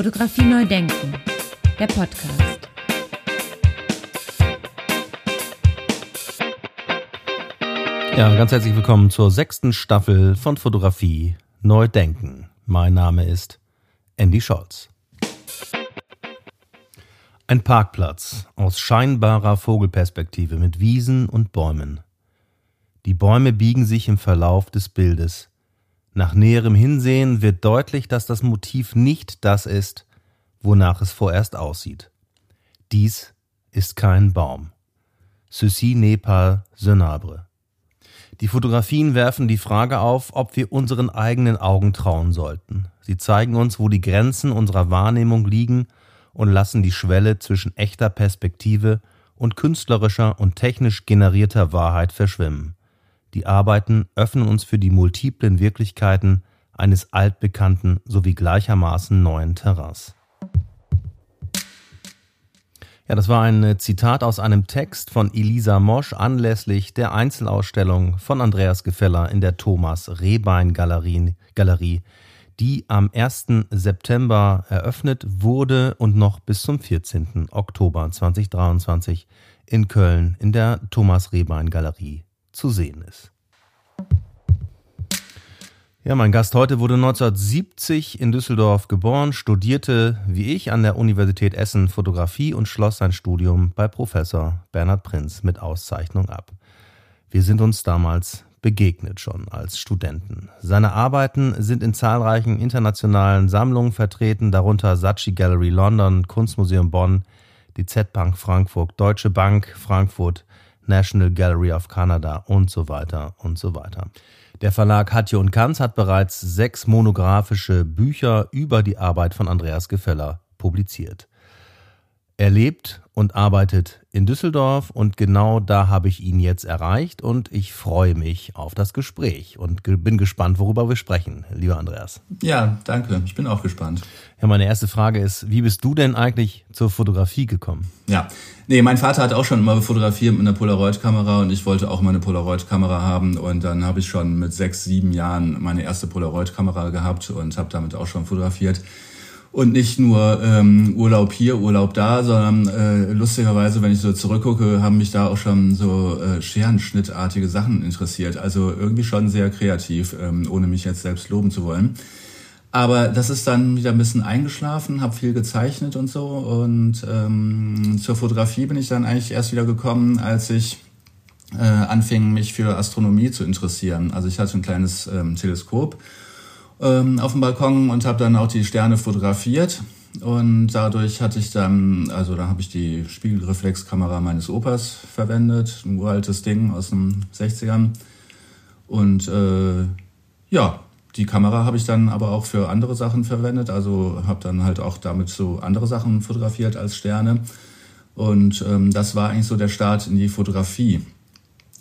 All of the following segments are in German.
Fotografie neu denken, der Podcast. Ja, ganz herzlich willkommen zur sechsten Staffel von Fotografie neu denken. Mein Name ist Andy Scholz. Ein Parkplatz aus scheinbarer Vogelperspektive mit Wiesen und Bäumen. Die Bäume biegen sich im Verlauf des Bildes. Nach näherem Hinsehen wird deutlich, dass das Motiv nicht das ist, wonach es vorerst aussieht. Dies ist kein Baum. Ceci n'est pas. Die Fotografien werfen die Frage auf, ob wir unseren eigenen Augen trauen sollten. Sie zeigen uns, wo die Grenzen unserer Wahrnehmung liegen und lassen die Schwelle zwischen echter Perspektive und künstlerischer und technisch generierter Wahrheit verschwimmen. Die Arbeiten öffnen uns für die multiplen Wirklichkeiten eines altbekannten sowie gleichermaßen neuen Terrains. Ja, das war ein Zitat aus einem Text von Elisa Mosch anlässlich der Einzelausstellung von Andreas Gefeller in der Thomas Rehbein Galerie, die am 1. September eröffnet wurde und noch bis zum 14. Oktober 2023 in Köln in der Thomas Rehbein Galerie zu sehen ist. Ja, mein Gast heute wurde 1970 in Düsseldorf geboren, studierte wie ich an der Universität Essen Fotografie und schloss sein Studium bei Professor Bernhard Prinz mit Auszeichnung ab. Wir sind uns damals begegnet schon als Studenten. Seine Arbeiten sind in zahlreichen internationalen Sammlungen vertreten, darunter Saatchi Gallery London, Kunstmuseum Bonn, die Z-Bank Frankfurt, Deutsche Bank Frankfurt, National Gallery of Canada und so weiter und so weiter. Der Verlag Hatje und Kanz hat bereits sechs monographische Bücher über die Arbeit von Andreas Gefeller publiziert. Er lebt und arbeitet in Düsseldorf und genau da habe ich ihn jetzt erreicht und ich freue mich auf das Gespräch und bin gespannt, worüber wir sprechen, lieber Andreas. Ja, danke. Ich bin auch gespannt. Ja, meine erste Frage ist, wie bist du denn eigentlich zur Fotografie gekommen? Ja, nee, mein Vater hat auch schon immer fotografiert mit einer Polaroid-Kamera und ich wollte auch mal eine Polaroid-Kamera haben und dann habe ich schon mit sechs, sieben Jahren meine erste Polaroid-Kamera gehabt und habe damit auch schon fotografiert. Und nicht nur ähm, Urlaub hier, Urlaub da, sondern äh, lustigerweise, wenn ich so zurückgucke, haben mich da auch schon so äh, Scherenschnittartige Sachen interessiert. Also irgendwie schon sehr kreativ, ähm, ohne mich jetzt selbst loben zu wollen. Aber das ist dann wieder ein bisschen eingeschlafen, habe viel gezeichnet und so. Und ähm, zur Fotografie bin ich dann eigentlich erst wieder gekommen, als ich äh, anfing, mich für Astronomie zu interessieren. Also ich hatte ein kleines ähm, Teleskop ähm, auf dem Balkon und habe dann auch die Sterne fotografiert. Und dadurch hatte ich dann, also da habe ich die Spiegelreflexkamera meines Opas verwendet, ein uraltes Ding aus den 60ern. Und äh, ja, die Kamera habe ich dann aber auch für andere Sachen verwendet, also habe dann halt auch damit so andere Sachen fotografiert als Sterne. Und ähm, das war eigentlich so der Start in die Fotografie.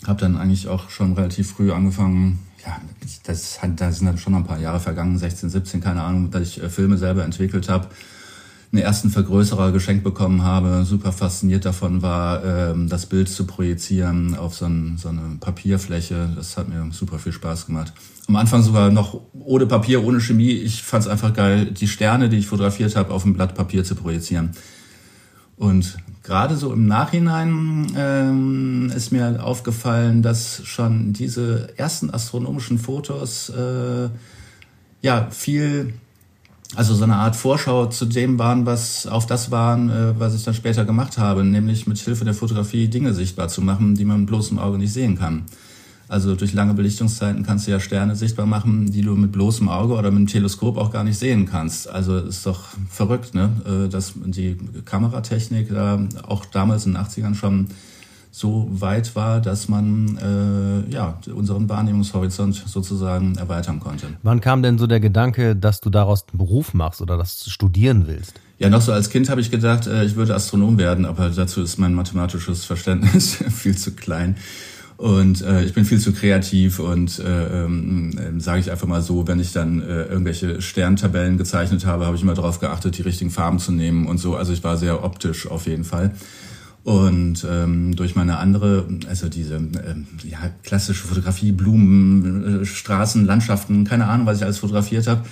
Habe dann eigentlich auch schon relativ früh angefangen, ja, das, hat, da sind dann schon ein paar Jahre vergangen, 16, 17, keine Ahnung, dass ich äh, Filme selber entwickelt habe, einen ersten Vergrößerer geschenkt bekommen habe, super fasziniert davon war, ähm, das Bild zu projizieren auf so, ein, so eine Papierfläche. Das hat mir super viel Spaß gemacht. Am Anfang sogar noch ohne Papier, ohne Chemie. Ich fand es einfach geil, die Sterne, die ich fotografiert habe, auf ein Blatt Papier zu projizieren. Und gerade so im Nachhinein ähm, ist mir aufgefallen, dass schon diese ersten astronomischen Fotos äh, ja viel, also so eine Art Vorschau zu dem waren, was auf das waren, äh, was ich dann später gemacht habe, nämlich mit Hilfe der Fotografie Dinge sichtbar zu machen, die man bloßem Auge nicht sehen kann. Also durch lange Belichtungszeiten kannst du ja Sterne sichtbar machen, die du mit bloßem Auge oder mit einem Teleskop auch gar nicht sehen kannst. Also ist doch verrückt, ne? Äh, dass die Kameratechnik da auch damals in den 80ern schon so weit war, dass man äh, ja unseren Wahrnehmungshorizont sozusagen erweitern konnte. Wann kam denn so der Gedanke, dass du daraus einen Beruf machst oder das studieren willst? Ja, noch so als Kind habe ich gedacht, äh, ich würde Astronom werden, aber dazu ist mein mathematisches Verständnis viel zu klein. Und äh, ich bin viel zu kreativ und äh, ähm, äh, sage ich einfach mal so, wenn ich dann äh, irgendwelche Sterntabellen gezeichnet habe, habe ich immer darauf geachtet, die richtigen Farben zu nehmen und so. Also ich war sehr optisch auf jeden Fall. Und ähm, durch meine andere, also diese ähm, ja, klassische Fotografie, Blumen, äh, Straßen, Landschaften, keine Ahnung, was ich alles fotografiert habe,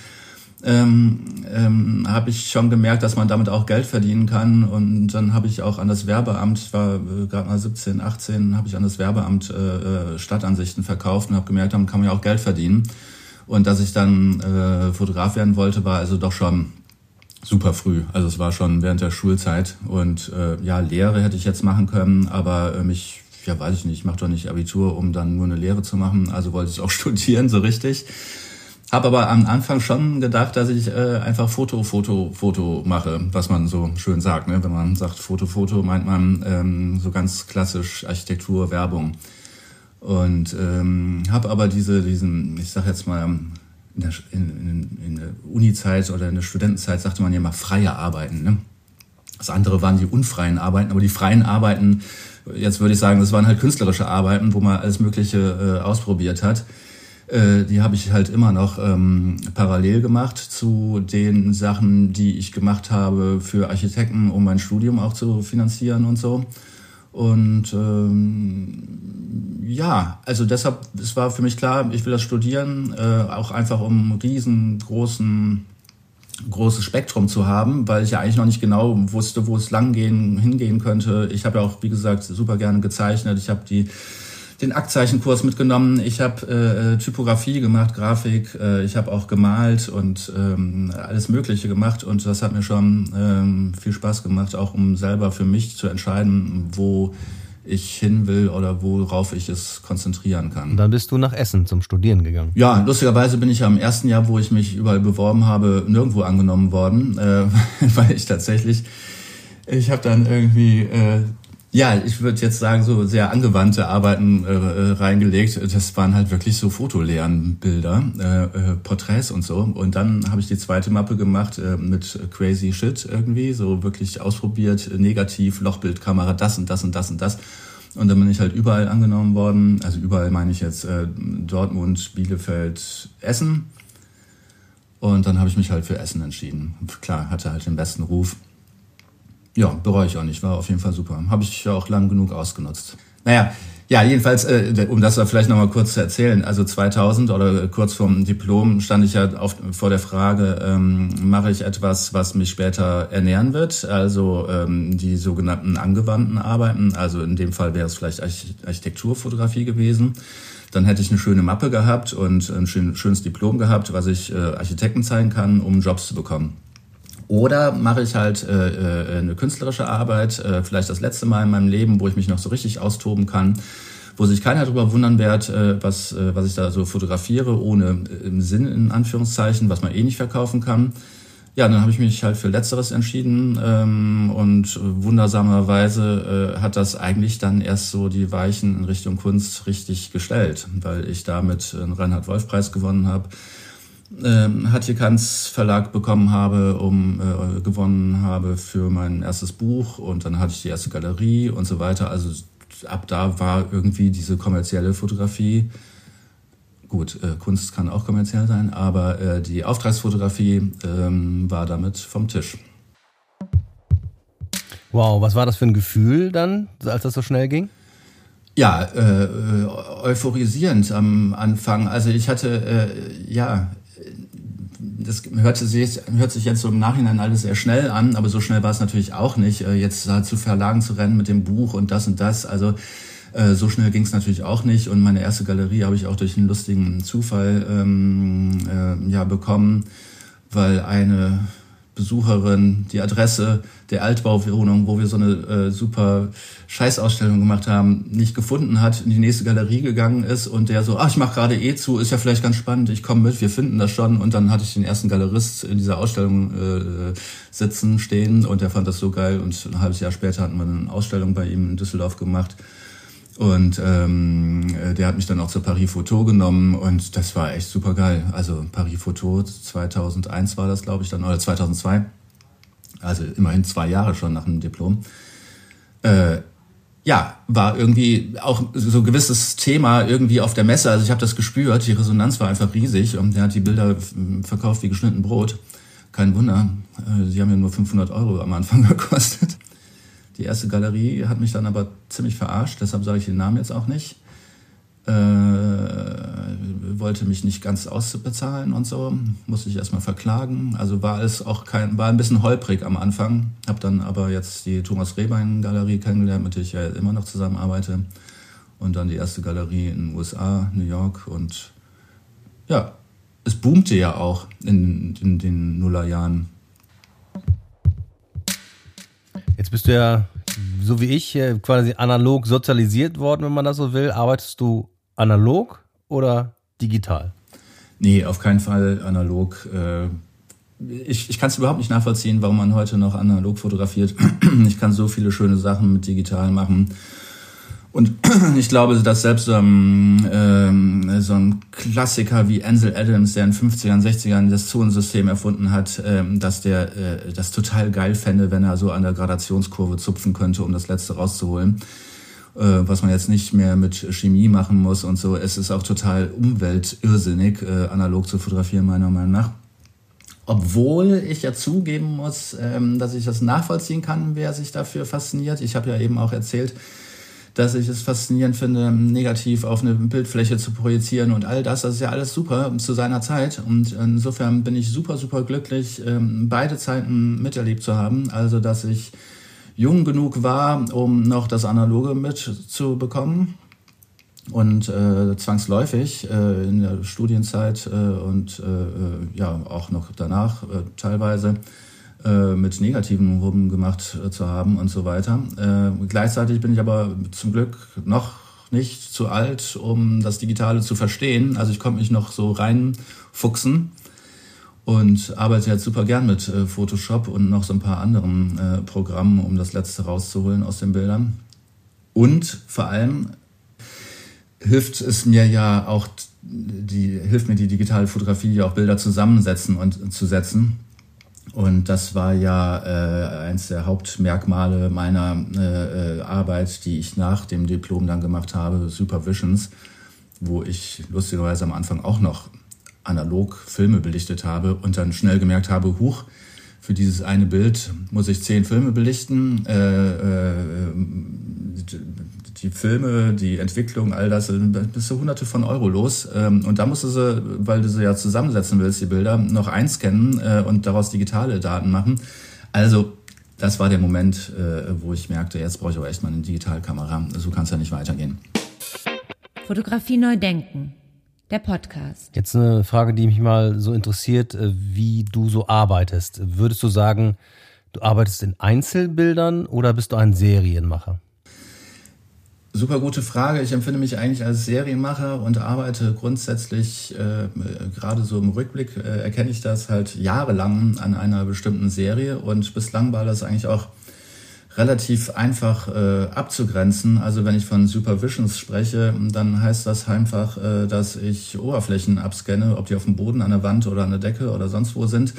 ähm, ähm, habe ich schon gemerkt, dass man damit auch Geld verdienen kann. Und dann habe ich auch an das Werbeamt, ich war äh, gerade mal 17, 18, habe ich an das Werbeamt äh, äh, Stadtansichten verkauft und habe gemerkt, damit kann man ja auch Geld verdienen. Und dass ich dann äh, Fotograf werden wollte, war also doch schon super früh. Also es war schon während der Schulzeit. Und äh, ja, Lehre hätte ich jetzt machen können, aber äh, mich, ja weiß ich nicht, ich mache doch nicht Abitur, um dann nur eine Lehre zu machen. Also wollte ich auch studieren, so richtig. Habe aber am Anfang schon gedacht, dass ich äh, einfach Foto, Foto, Foto mache, was man so schön sagt. Ne? Wenn man sagt Foto, Foto, meint man ähm, so ganz klassisch Architektur, Werbung. Und ähm, habe aber diese, diesen, ich sag jetzt mal, in der, in, in, in der Uni-Zeit oder in der Studentenzeit sagte man ja mal freie Arbeiten. Ne? Das andere waren die unfreien Arbeiten, aber die freien Arbeiten, jetzt würde ich sagen, das waren halt künstlerische Arbeiten, wo man alles Mögliche äh, ausprobiert hat. Äh, die habe ich halt immer noch ähm, parallel gemacht zu den Sachen, die ich gemacht habe für Architekten, um mein Studium auch zu finanzieren und so. Und ähm, ja, also deshalb, es war für mich klar, ich will das studieren, äh, auch einfach um riesengroßen großes Spektrum zu haben, weil ich ja eigentlich noch nicht genau wusste, wo es lang gehen, hingehen könnte. Ich habe ja auch, wie gesagt, super gerne gezeichnet. Ich habe die den Aktzeichenkurs mitgenommen. Ich habe äh, Typografie gemacht, Grafik. Äh, ich habe auch gemalt und ähm, alles Mögliche gemacht. Und das hat mir schon ähm, viel Spaß gemacht, auch um selber für mich zu entscheiden, wo ich hin will oder worauf ich es konzentrieren kann. Und dann bist du nach Essen zum Studieren gegangen. Ja, lustigerweise bin ich ja im ersten Jahr, wo ich mich überall beworben habe, nirgendwo angenommen worden, äh, weil ich tatsächlich, ich habe dann irgendwie äh, ja, ich würde jetzt sagen, so sehr angewandte Arbeiten äh, äh, reingelegt. Das waren halt wirklich so fotoleeren Bilder, äh, äh, Porträts und so. Und dann habe ich die zweite Mappe gemacht äh, mit Crazy Shit irgendwie, so wirklich ausprobiert, negativ, Lochbildkamera, das und das und das und das. Und dann bin ich halt überall angenommen worden. Also überall meine ich jetzt äh, Dortmund, Bielefeld, Essen. Und dann habe ich mich halt für Essen entschieden. Klar, hatte halt den besten Ruf. Ja, bereue ich auch nicht. War auf jeden Fall super. Habe ich ja auch lang genug ausgenutzt. Naja, ja, jedenfalls, äh, um das vielleicht nochmal kurz zu erzählen, also 2000 oder kurz vorm Diplom stand ich ja auf, vor der Frage, ähm, mache ich etwas, was mich später ernähren wird, also ähm, die sogenannten angewandten Arbeiten, also in dem Fall wäre es vielleicht Architekturfotografie gewesen. Dann hätte ich eine schöne Mappe gehabt und ein schönes Diplom gehabt, was ich äh, Architekten zeigen kann, um Jobs zu bekommen. Oder mache ich halt äh, äh, eine künstlerische Arbeit, äh, vielleicht das letzte Mal in meinem Leben, wo ich mich noch so richtig austoben kann, wo sich keiner darüber wundern wird, äh, was, äh, was ich da so fotografiere, ohne äh, im Sinn in Anführungszeichen, was man eh nicht verkaufen kann. Ja, dann habe ich mich halt für Letzteres entschieden ähm, und wundersamerweise äh, hat das eigentlich dann erst so die Weichen in Richtung Kunst richtig gestellt, weil ich damit einen Reinhard-Wolf-Preis gewonnen habe ähm, Hatje Kanz Verlag bekommen habe, um äh, gewonnen habe für mein erstes Buch und dann hatte ich die erste Galerie und so weiter. Also ab da war irgendwie diese kommerzielle Fotografie gut, äh, Kunst kann auch kommerziell sein, aber äh, die Auftragsfotografie ähm, war damit vom Tisch. Wow, was war das für ein Gefühl dann, als das so schnell ging? Ja, äh, äh euphorisierend am Anfang. Also ich hatte, äh, ja, das hört sich, hört sich jetzt so im Nachhinein alles sehr schnell an, aber so schnell war es natürlich auch nicht, äh, jetzt zu Verlagen zu rennen mit dem Buch und das und das. Also äh, so schnell ging es natürlich auch nicht. Und meine erste Galerie habe ich auch durch einen lustigen Zufall ähm, äh, ja bekommen, weil eine Besucherin die Adresse der Altbauwohnung, wo wir so eine äh, super Scheißausstellung gemacht haben, nicht gefunden hat, in die nächste Galerie gegangen ist und der so, ach, ich mache gerade eh zu, ist ja vielleicht ganz spannend, ich komme mit, wir finden das schon. Und dann hatte ich den ersten Galerist in dieser Ausstellung äh, sitzen, stehen und der fand das so geil. Und ein halbes Jahr später hatten wir eine Ausstellung bei ihm in Düsseldorf gemacht. Und ähm, äh, der hat mich dann auch zur Paris Photo genommen und das war echt super geil. Also Paris Photo 2001 war das, glaube ich, dann, oder 2002. Also immerhin zwei Jahre schon nach dem Diplom. Äh, ja, war irgendwie auch so ein gewisses Thema irgendwie auf der Messe. Also ich habe das gespürt, die Resonanz war einfach riesig und der hat die Bilder verkauft wie geschnitten Brot. Kein Wunder, äh, sie haben ja nur 500 Euro am Anfang gekostet. Die erste Galerie hat mich dann aber ziemlich verarscht, deshalb sage ich den Namen jetzt auch nicht. äh, wollte mich nicht ganz ausbezahlen und so, musste ich erstmal verklagen. Also war es auch kein, war ein bisschen holprig am Anfang. Habe dann aber jetzt die Thomas Rehbein Galerie kennengelernt, mit der ich ja immer noch zusammenarbeite. Und dann die erste Galerie in den USA, New York. Und ja, es boomte ja auch in, in den Nullerjahren. Jetzt bist du ja, so wie ich, quasi analog sozialisiert worden, wenn man das so will. Arbeitest du analog oder digital? Nee, auf keinen Fall analog. Äh, ich, ich kann es überhaupt nicht nachvollziehen, warum man heute noch analog fotografiert. Ich kann so viele schöne Sachen mit digital machen. Und ich glaube, dass selbst ähm, ähm, so ein Klassiker wie Ansel Adams, der in den 50ern, 60ern das Zonensystem erfunden hat, ähm, dass der äh, das total geil fände, wenn er so an der Gradationskurve zupfen könnte, um das Letzte rauszuholen. Äh, was man jetzt nicht mehr mit Chemie machen muss und so. Es ist auch total umweltirrsinnig, äh, analog zu fotografieren, meiner Meinung nach. Obwohl ich ja zugeben muss, ähm, dass ich das nachvollziehen kann, wer sich dafür fasziniert. Ich habe ja eben auch erzählt, dass ich es faszinierend finde, negativ auf eine Bildfläche zu projizieren und all das. Das ist ja alles super zu seiner Zeit. Und insofern bin ich super, super glücklich, ähm, beide Zeiten miterlebt zu haben. Also, dass ich jung genug war, um noch das Analoge mitzubekommen. Und äh, zwangsläufig äh, in der Studienzeit äh, und äh, äh ja auch noch danach äh, teilweise äh, mit negativen Ruben gemacht äh, zu haben und so weiter. Äh, gleichzeitig bin ich aber zum Glück noch nicht zu alt, um das Digitale zu verstehen. Also ich konnte mich noch so reinfuchsen und arbeite jetzt super gern mit äh, Photoshop und noch so ein paar anderen äh, Programmen, um das Letzte rauszuholen aus den Bildern. Und vor allem hilft es mir ja auch, die, hilft mir die digitale Fotografie ja auch Bilder zusammensetzen und zu setzen. Und das war ja äh, eins der Hauptmerkmale meiner äh, äh, Arbeit, die ich nach dem Diplom dann gemacht habe, Supervisions, wo ich lustigerweise am Anfang auch noch analog Filme belichtet habe und dann schnell gemerkt habe, huch, für dieses eine Bild muss ich zehn Filme belichten. Äh, äh, die Filme, die Entwicklung, all das, bist du hunderte von Euro los. Ähm, und da musst du sie, weil du sie ja zusammensetzen willst, die Bilder, noch einscannen äh, und daraus digitale Daten machen. Also, das war der Moment, äh, wo ich merkte, jetzt brauche ich aber echt mal eine Digitalkamera. So kann es ja nicht weitergehen. Fotografie neu denken der Podcast. Jetzt eine Frage, die mich mal so interessiert, äh, wie du so arbeitest. Würdest du sagen, du arbeitest in Einzelbildern oder bist du ein Serienmacher? Super gute Frage. Ich empfinde mich eigentlich als Serienmacher und arbeite grundsätzlich, äh, gerade so im Rückblick äh, erkenne ich das halt jahrelang an einer bestimmten Serie und bislang war das eigentlich auch relativ einfach äh, abzugrenzen. Also wenn ich von Supervisions spreche, dann heißt das einfach, äh, dass ich Oberflächen abscanne, ob die auf dem Boden, an der Wand oder an der Decke oder sonst wo sind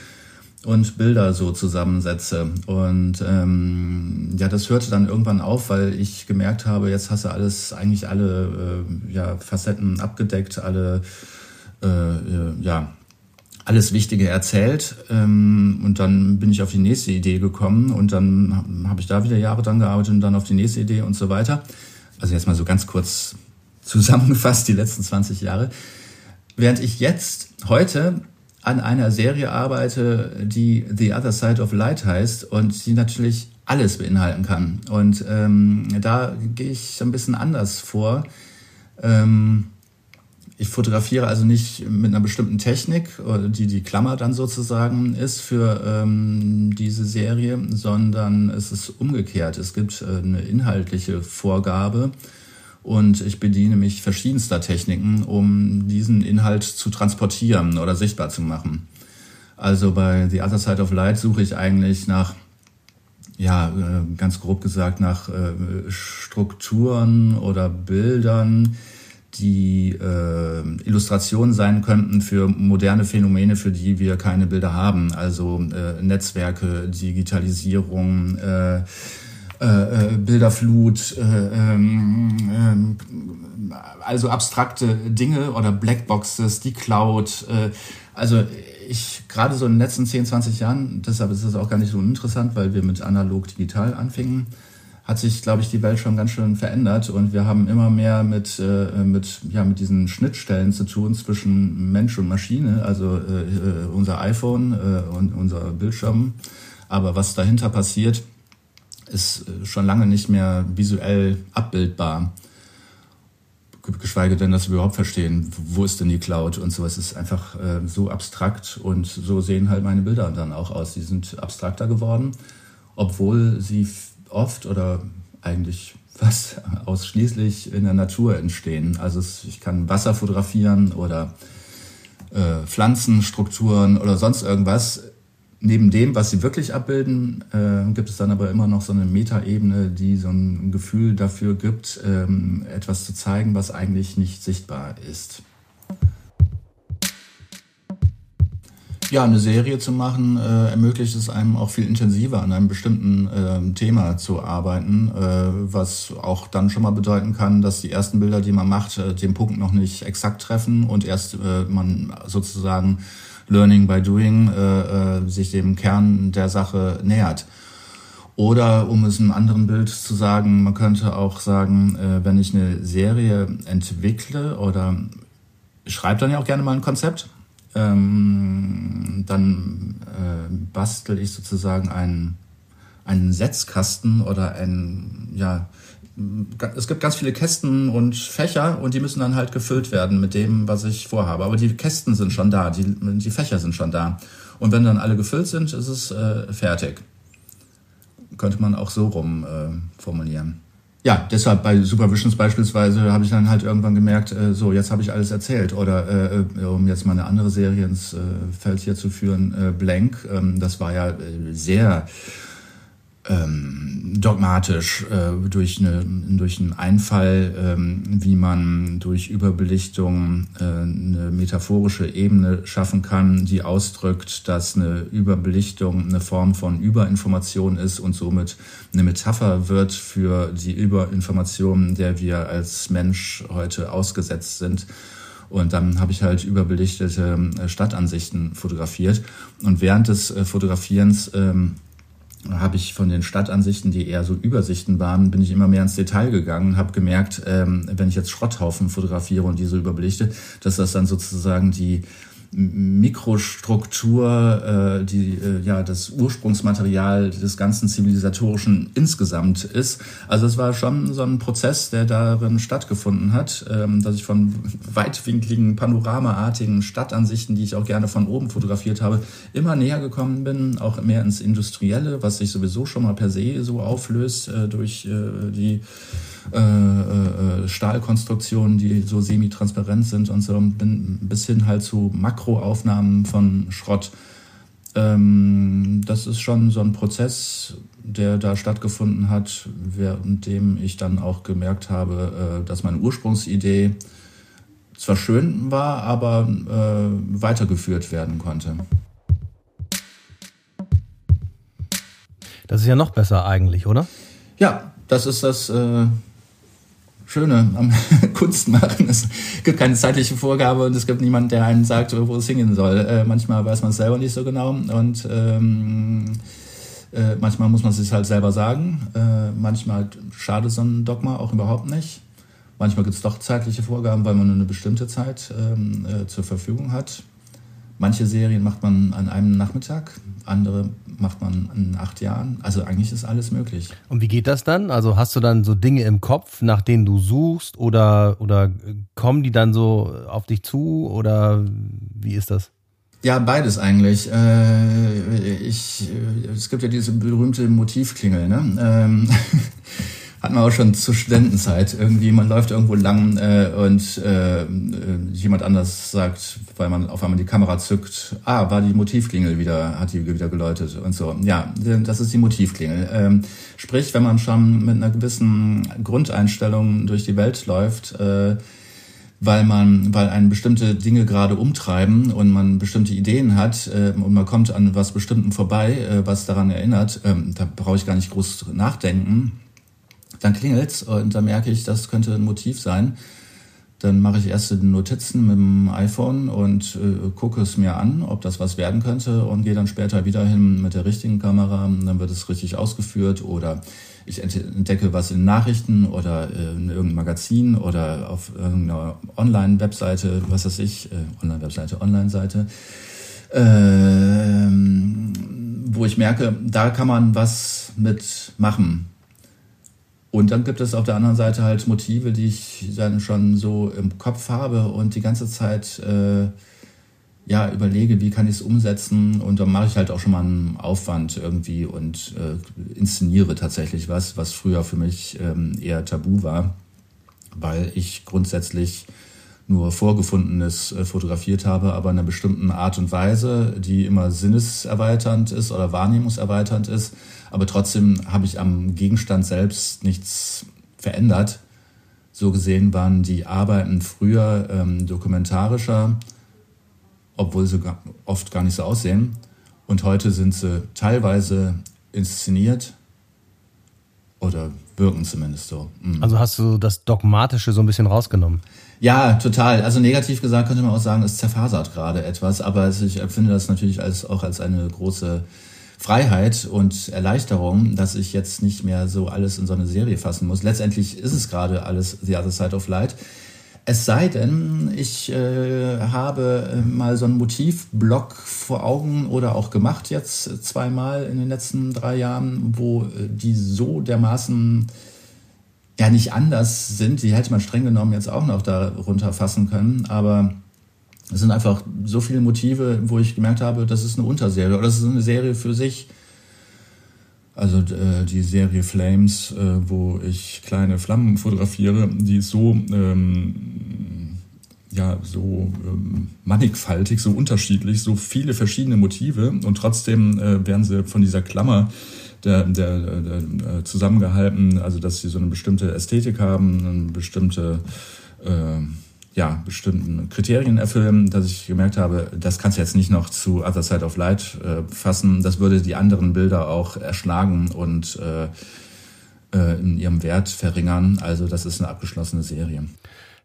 und Bilder so zusammensetze. Und ähm, ja, das hörte dann irgendwann auf, weil ich gemerkt habe, jetzt hast du alles, eigentlich alle äh, ja, Facetten abgedeckt, alle äh, äh ja, alles Wichtige erzählt. Ähm, und dann bin ich auf die nächste Idee gekommen und dann habe ich da wieder Jahre dran gearbeitet und dann auf die nächste Idee und so weiter. Also jetzt mal so ganz kurz zusammengefasst die letzten 20 Jahre. Während ich jetzt heute an einer Serie arbeite, die The Other Side of Light heißt und die natürlich alles beinhalten kann. Und ähm, da gehe ich ein bisschen anders vor. Ähm, ich fotografiere also nicht mit einer bestimmten Technik, die die Klammer dann sozusagen ist für ähm, diese Serie, sondern es ist umgekehrt. Es gibt äh, eine inhaltliche Vorgabe und ich bediene mich verschiedenster Techniken, um diesen Inhalt zu transportieren oder sichtbar zu machen. Also bei The Other Side of Light suche ich eigentlich nach ja, äh, ganz grob gesagt, nach äh, Strukturen oder Bildern, die äh, Illustrationen sein könnten für moderne Phänomene, für die wir keine Bilder haben, also äh, Netzwerke, Digitalisierung, äh, äh, äh Bilderflut, äh, äh, also abstrakte Dinge oder Blackboxes, die Cloud. Äh, also ich gerade so in den letzten 10, 20 Jahren, deshalb ist das auch gar nicht so uninteressant, weil wir mit analog digital anfingen hat sich, glaube ich, die Welt schon ganz schön verändert und wir haben immer mehr mit, äh, mit, ja, mit diesen Schnittstellen zu tun zwischen Mensch und Maschine, also äh, äh unser iPhone äh, und unser Bildschirm. Aber was dahinter passiert, ist äh, schon lange nicht mehr visuell abbildbar. Geschweige denn, dass wir überhaupt verstehen, wo ist denn die Cloud und sowas ist einfach äh, so abstrakt und so sehen halt meine Bilder dann auch aus. Die sind abstrakter geworden, obwohl sie oft oder eigentlich fast ausschließlich in der Natur entstehen. Also es, ich kann Wasser fotografieren oder äh, Pflanzenstrukturen oder sonst irgendwas. Neben dem, was sie wirklich abbilden, äh, gibt es dann aber immer noch so eine Metaebene, die so ein Gefühl dafür gibt, ähm, etwas zu zeigen, was eigentlich nicht sichtbar ist. Ja, eine Serie zu machen äh, ermöglicht es einem auch viel intensiver an einem bestimmten äh, Thema zu arbeiten, äh, was auch dann schon mal bedeuten kann, dass die ersten Bilder, die man macht, äh, den Punkt noch nicht exakt treffen und erst äh, man sozusagen Learning by Doing äh, äh, sich dem Kern der Sache nähert. Oder um es in einem anderen Bild zu sagen, man könnte auch sagen, äh, wenn ich eine Serie entwickle oder schreibe dann ja auch gerne mal ein Konzept ähm, dann äh, bastel ich sozusagen einen, einen Setzkasten oder ein, ja, es gibt ganz viele Kästen und Fächer und die müssen dann halt gefüllt werden mit dem, was ich vorhabe. Aber die Kästen sind schon da, die, die Fächer sind schon da. Und wenn dann alle gefüllt sind, ist es äh, fertig. Könnte man auch so rum äh, formulieren ja, deshalb bei Supervisions beispielsweise habe ich dann halt irgendwann gemerkt, äh, so, jetzt habe ich alles erzählt. Oder äh, äh, um jetzt mal eine andere Serie ins äh, Feld hier zu führen, Blank, ähm, das war ja sehr ähm, dogmatisch äh, durch, eine, durch einen Einfall, ähm, wie man durch Überbelichtung äh, eine metaphorische Ebene schaffen kann, die ausdrückt, dass eine Überbelichtung eine Form von Überinformation ist und somit eine Metapher wird für die Überinformation, der wir als Mensch heute ausgesetzt sind. Und dann habe ich halt überbelichtete äh, Stadtansichten fotografiert. Und während des äh, Fotografierens ähm, habe ich von den Stadtansichten, die eher so Übersichten waren, bin ich immer mehr ins Detail gegangen, habe gemerkt, ähm, wenn ich jetzt Schrotthaufen fotografiere und diese überbelichte, dass das dann sozusagen die Mikrostruktur, äh, die äh, ja das Ursprungsmaterial des ganzen zivilisatorischen insgesamt ist. Also es war schon so ein Prozess, der darin stattgefunden hat, ähm, dass ich von weitwinkligen, panoramaartigen Stadtansichten, die ich auch gerne von oben fotografiert habe, immer näher gekommen bin, auch mehr ins Industrielle, was sich sowieso schon mal per se so auflöst äh, durch äh, die äh, äh, Stahlkonstruktionen, die so semi-transparent sind und so, bis hin halt zu Makroaufnahmen von Schrott. Ähm, das ist schon so ein Prozess, der da stattgefunden hat, währenddem ich dann auch gemerkt habe, äh, dass meine Ursprungsidee zwar schön war, aber äh, weitergeführt werden konnte. Das ist ja noch besser eigentlich, oder? Ja, das ist das äh, Schöne am Kunst machen. Es gibt keine zeitliche Vorgabe und es gibt niemanden, der einen sagt, wo es hingehen soll. Äh, manchmal weiß man es selber nicht so genau und ähm, äh, manchmal muss man es sich halt selber sagen. Äh, manchmal schadet so ein Dogma auch überhaupt nicht. Manchmal gibt es doch zeitliche Vorgaben, weil man nur eine bestimmte Zeit ähm, äh, zur Verfügung hat. Manche Serien macht man an einem Nachmittag, andere macht man in acht Jahren. Also eigentlich ist alles möglich. Und wie geht das dann? Also hast du dann so Dinge im Kopf, nach denen du suchst oder, oder kommen die dann so auf dich zu oder wie ist das? Ja, beides eigentlich. Äh, ich, es gibt ja diese berühmte Motivklingel. Ne? Ähm, hat man auch schon zur Studentenzeit. Irgendwie, man läuft irgendwo lang äh, und äh, jemand anders sagt, weil man auf einmal die Kamera zückt, ah, war die Motivklingel wieder, hat die wieder geläutet und so. Ja, das ist die Motivklingel. Ähm, sprich, wenn man schon mit einer gewissen Grundeinstellung durch die Welt läuft, äh, weil man, weil einen bestimmte Dinge gerade umtreiben und man bestimmte Ideen hat äh, und man kommt an was Bestimmten vorbei, äh, was daran erinnert, ähm, da brauche ich gar nicht groß nachdenken dann klingelt's und dann merke ich, das könnte ein Motiv sein. dann mache ich erste Notizen mit dem iPhone und äh, gucke es mir an, ob das was werden könnte und gehe dann später wieder hin mit der richtigen Kamera. Dann wird es richtig ausgeführt oder ich entdecke was in Nachrichten oder äh, in irgendeinem Magazin oder auf irgendeiner Online-Webseite, was weiß ich, äh, Online-Webseite, Online-Seite, äh, wo ich merke, da kann man was mitmachen. Und dann gibt es auf der anderen Seite halt Motive, die ich dann schon so im Kopf habe und die ganze Zeit äh, ja überlege, wie kann ich es umsetzen. Und dann mache ich halt auch schon mal einen Aufwand irgendwie und äh, inszeniere tatsächlich was, was früher für mich ähm, eher tabu war, weil ich grundsätzlich nur Vorgefundenes äh, fotografiert habe, aber in einer bestimmten Art und Weise, die immer sinneserweiternd ist oder wahrnehmungserweiternd ist aber trotzdem habe ich am Gegenstand selbst nichts verändert. So gesehen waren die Arbeiten früher ähm, dokumentarischer, obwohl sie oft gar nicht so aussehen. Und heute sind sie teilweise inszeniert oder wirken zumindest so. Mhm. Also hast du das Dogmatische so ein bisschen rausgenommen? Ja, total. Also negativ gesagt könnte man auch sagen, es zerfasert gerade etwas, aber ich empfinde das natürlich als, auch als eine große Freiheit und Erleichterung, dass ich jetzt nicht mehr so alles in so eine Serie fassen muss. Letztendlich ist es gerade alles The Other Side of Light. Es sei denn, ich äh, habe äh, mal so einen Motivblock vor Augen oder auch gemacht jetzt zweimal in den letzten drei Jahren, wo äh, die so dermaßen ja nicht anders sind. Die hätte man streng genommen jetzt auch noch darunter fassen können, aber es sind einfach so viele Motive, wo ich gemerkt habe, das ist eine Unterserie oder das ist eine Serie für sich. Also äh, die Serie Flames, äh, wo ich kleine Flammen fotografiere, die ist so ähm, ja so ähm, mannigfaltig, so unterschiedlich, so viele verschiedene Motive und trotzdem äh, werden sie von dieser Klammer der, der, der, der äh, zusammengehalten, also dass sie so eine bestimmte Ästhetik haben, eine bestimmte äh, ja, bestimmten Kriterien erfüllen, dass ich gemerkt habe, das kannst du jetzt nicht noch zu Other Side of Light äh, fassen. Das würde die anderen Bilder auch erschlagen und äh, äh, in ihrem Wert verringern. Also das ist eine abgeschlossene Serie.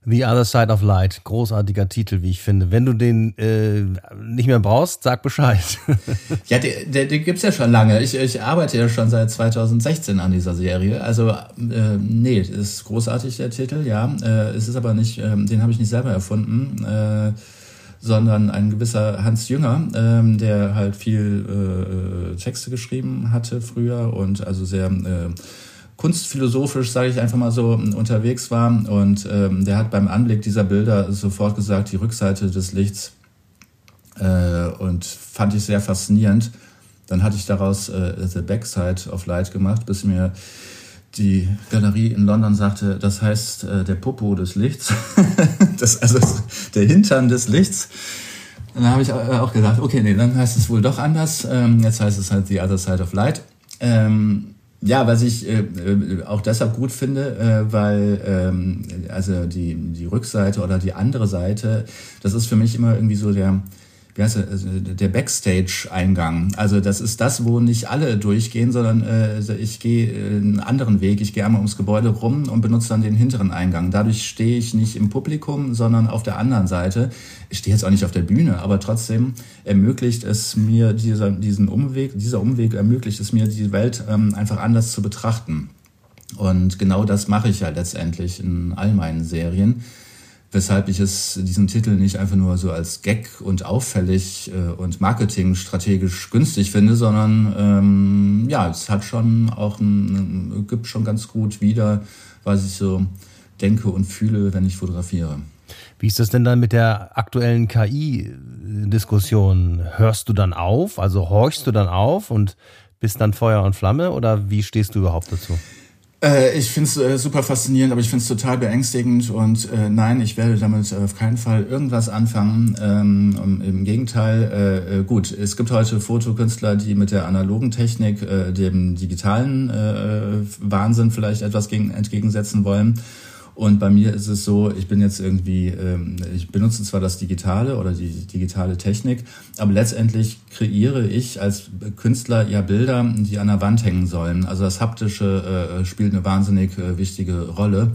The Other Side of Light, großartiger Titel, wie ich finde. Wenn du den äh, nicht mehr brauchst, sag Bescheid. ja, den, den, den gibt's ja schon lange. Ich, ich arbeite ja schon seit 2016 an dieser Serie. Also äh, nee, ist großartig der Titel, ja. Äh, es ist aber nicht, äh, den habe ich nicht selber erfunden. Äh, sondern ein gewisser Hans Jünger, ähm, der halt viel äh, äh Texte geschrieben hatte früher und also sehr äh, kunstphilosophisch, sage ich einfach mal so, unterwegs war. Und ähm, der hat beim Anblick dieser Bilder sofort gesagt, die Rückseite des Lichts. Äh, und fand ich sehr faszinierend. Dann hatte ich daraus äh, The Backside of Light gemacht, bis mir die Galerie in London sagte, das heißt äh, der Popo des Lichts, das, also der Hintern des Lichts. Dann habe ich auch gesagt, okay, nee, dann heißt es wohl doch anders. Ähm, jetzt heißt es halt The Other Side of Light. Ähm, ja, was ich äh, äh, auch deshalb gut finde, äh, weil ähm, also die, die Rückseite oder die andere Seite, das ist für mich immer irgendwie so der, wie heißt der, also der Backstage-Eingang. Also das ist das, wo nicht alle durchgehen, sondern äh, ich gehe einen anderen Weg. Ich gehe einmal ums Gebäude rum und benutze dann den hinteren Eingang. Dadurch stehe ich nicht im Publikum, sondern auf der anderen Seite. Ich stehe jetzt auch nicht auf der Bühne, aber trotzdem ermöglicht es mir dieser, diesen Umweg, dieser Umweg ermöglicht es mir, die Welt ähm, einfach anders zu betrachten. Und genau das mache ich ja letztendlich in all meinen Serien weshalb ich es diesen Titel nicht einfach nur so als Gag und auffällig äh, und marketingstrategisch günstig finde, sondern ähm, ja, es hat schon auch ein, gibt schon ganz gut wieder, was ich so denke und fühle, wenn ich fotografiere. Wie ist das denn dann mit der aktuellen KI-Diskussion? Hörst du dann auf, also horchst du dann auf und bist dann Feuer und Flamme oder wie stehst du überhaupt dazu? Äh, ich finde es äh, super faszinierend, aber ich finde es total beängstigend und äh, nein, ich werde damit auf keinen Fall irgendwas anfangen. Ähm, Im Gegenteil, äh, äh, gut, es gibt heute Fotokünstler, die mit der analogen Technik äh, dem digitalen äh, Wahnsinn vielleicht etwas gegen, entgegensetzen wollen. Und bei mir ist es so, ich bin jetzt irgendwie, ähm, ich benutze zwar das Digitale oder die digitale Technik, aber letztendlich kreiere ich als Künstler ja Bilder, die an der Wand hängen sollen. Also das Haptische äh, spielt eine wahnsinnig äh, wichtige Rolle.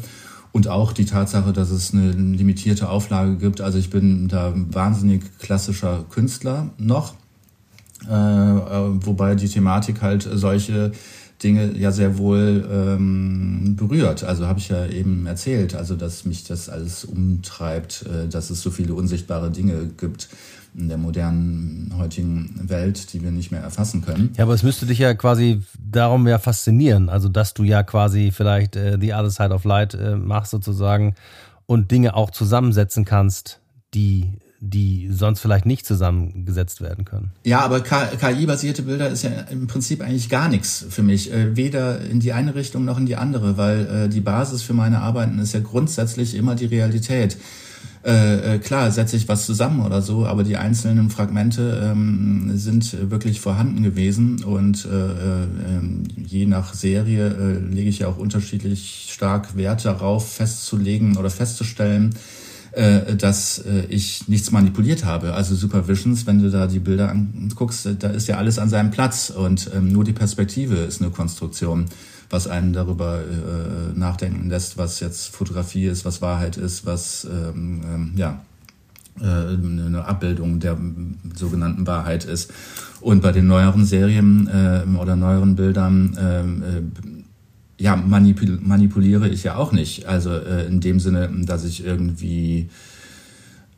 Und auch die Tatsache, dass es eine limitierte Auflage gibt. Also ich bin da wahnsinnig klassischer Künstler noch, äh, äh wobei die Thematik halt solche Dinge ja sehr wohl ähm, berührt. Also habe ich ja eben erzählt, also dass mich das alles umtreibt, äh, dass es so viele unsichtbare Dinge gibt in der modernen heutigen Welt, die wir nicht mehr erfassen können. Ja, aber es müsste dich ja quasi darum ja faszinieren, also dass du ja quasi vielleicht äh, The Other Side of Light äh, machst sozusagen und Dinge auch zusammensetzen kannst, die die sonst vielleicht nicht zusammengesetzt werden können. Ja, aber KI-basierte Bilder ist ja im Prinzip eigentlich gar nichts für mich. Äh, weder in die eine Richtung noch in die andere, weil äh, die Basis für meine Arbeiten ist ja grundsätzlich immer die Realität. Äh, klar, setze ich was zusammen oder so, aber die einzelnen Fragmente ähm, sind wirklich vorhanden gewesen und äh, äh, je nach Serie lege ich ja auch unterschiedlich stark Wert darauf festzulegen oder festzustellen, äh, dass äh, ich nichts manipuliert habe. Also Supervisions, wenn du da die Bilder anguckst, da ist ja alles an seinem Platz und ähm, nur die Perspektive ist eine Konstruktion was einen darüber äh, nachdenken lässt, was jetzt Fotografie ist, was Wahrheit ist, was ähm, ähm, ja äh, eine Abbildung der sogenannten Wahrheit ist. Und bei den neueren Serien äh, oder neueren Bildern ähm, äh, ja, manipul manipuliere ich ja auch nicht. Also äh, in dem Sinne, dass ich irgendwie